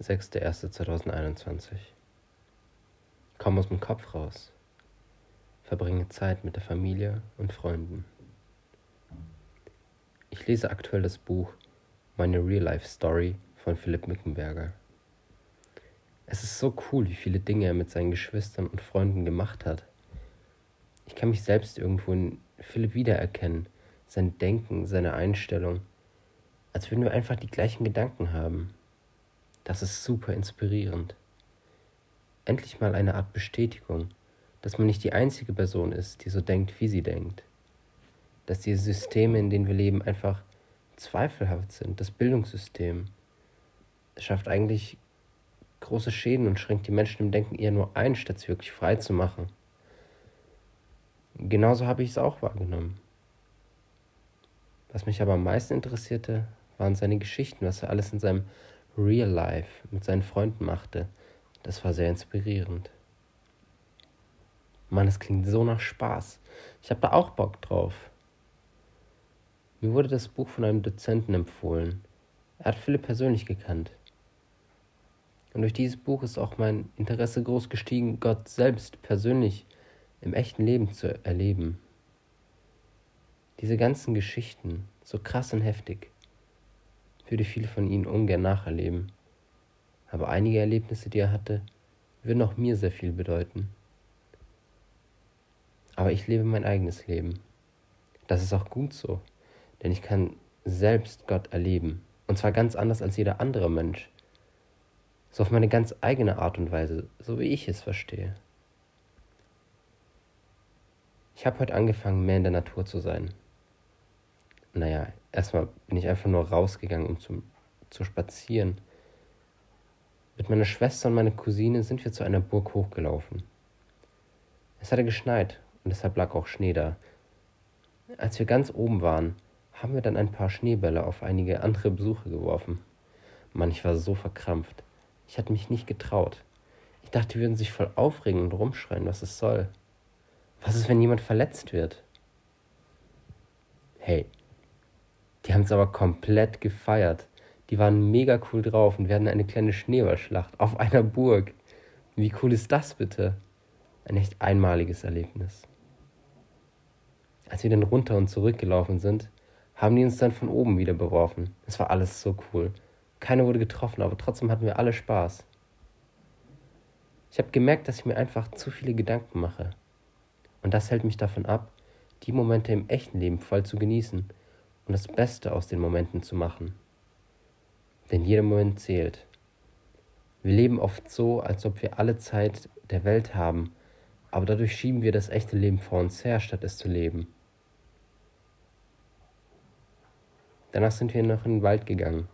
6.1.2021 Komm aus dem Kopf raus. Verbringe Zeit mit der Familie und Freunden. Ich lese aktuell das Buch Meine Real Life Story von Philipp Mickenberger. Es ist so cool, wie viele Dinge er mit seinen Geschwistern und Freunden gemacht hat. Ich kann mich selbst irgendwo in Philipp wiedererkennen, sein Denken, seine Einstellung, als würden wir einfach die gleichen Gedanken haben. Das ist super inspirierend. Endlich mal eine Art Bestätigung, dass man nicht die einzige Person ist, die so denkt, wie sie denkt. Dass die Systeme, in denen wir leben, einfach zweifelhaft sind. Das Bildungssystem schafft eigentlich große Schäden und schränkt die Menschen im Denken eher nur ein, statt sie wirklich frei zu machen. Genauso habe ich es auch wahrgenommen. Was mich aber am meisten interessierte, waren seine Geschichten, was er alles in seinem Real Life mit seinen Freunden machte. Das war sehr inspirierend. Mann, es klingt so nach Spaß. Ich habe da auch Bock drauf. Mir wurde das Buch von einem Dozenten empfohlen. Er hat Philipp persönlich gekannt. Und durch dieses Buch ist auch mein Interesse groß gestiegen, Gott selbst persönlich im echten Leben zu erleben. Diese ganzen Geschichten, so krass und heftig, würde viele von ihnen ungern nacherleben. Aber einige Erlebnisse, die er hatte, würden auch mir sehr viel bedeuten. Aber ich lebe mein eigenes Leben. Das ist auch gut so, denn ich kann selbst Gott erleben. Und zwar ganz anders als jeder andere Mensch. So auf meine ganz eigene Art und Weise, so wie ich es verstehe. Ich habe heute angefangen, mehr in der Natur zu sein. Naja, erstmal bin ich einfach nur rausgegangen, um zum, zu spazieren. Mit meiner Schwester und meiner Cousine sind wir zu einer Burg hochgelaufen. Es hatte geschneit und deshalb lag auch Schnee da. Als wir ganz oben waren, haben wir dann ein paar Schneebälle auf einige andere Besucher geworfen. Mann, ich war so verkrampft. Ich hatte mich nicht getraut. Ich dachte, die würden sich voll aufregen und rumschreien, was es soll. Was ist, wenn jemand verletzt wird? Hey, die haben es aber komplett gefeiert. Die waren mega cool drauf und wir hatten eine kleine Schneeballschlacht auf einer Burg. Wie cool ist das bitte? Ein echt einmaliges Erlebnis. Als wir dann runter und zurückgelaufen sind, haben die uns dann von oben wieder beworfen. Es war alles so cool. Keiner wurde getroffen, aber trotzdem hatten wir alle Spaß. Ich habe gemerkt, dass ich mir einfach zu viele Gedanken mache. Und das hält mich davon ab, die Momente im echten Leben voll zu genießen und das Beste aus den Momenten zu machen. Denn jeder Moment zählt. Wir leben oft so, als ob wir alle Zeit der Welt haben, aber dadurch schieben wir das echte Leben vor uns her, statt es zu leben. Danach sind wir noch in den Wald gegangen,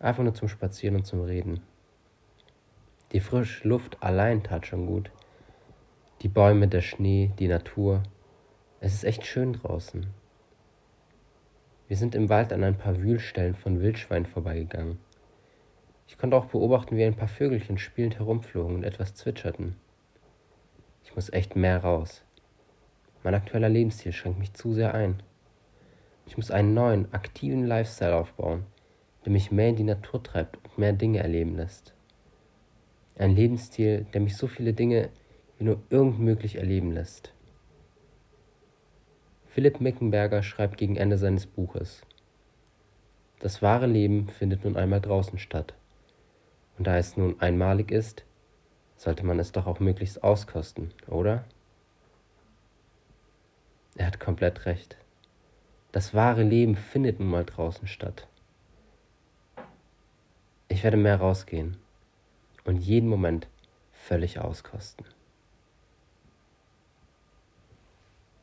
einfach nur zum Spazieren und zum Reden. Die frische Luft allein tat schon gut. Die Bäume, der Schnee, die Natur. Es ist echt schön draußen. Wir sind im Wald an ein paar Wühlstellen von Wildschweinen vorbeigegangen. Ich konnte auch beobachten, wie ein paar Vögelchen spielend herumflogen und etwas zwitscherten. Ich muss echt mehr raus. Mein aktueller Lebensstil schränkt mich zu sehr ein. Ich muss einen neuen, aktiven Lifestyle aufbauen, der mich mehr in die Natur treibt und mehr Dinge erleben lässt. Ein Lebensstil, der mich so viele Dinge wie nur irgend möglich erleben lässt. Philipp Meckenberger schreibt gegen Ende seines Buches. Das wahre Leben findet nun einmal draußen statt. Und da es nun einmalig ist, sollte man es doch auch möglichst auskosten, oder? Er hat komplett recht. Das wahre Leben findet nun mal draußen statt. Ich werde mehr rausgehen und jeden Moment völlig auskosten.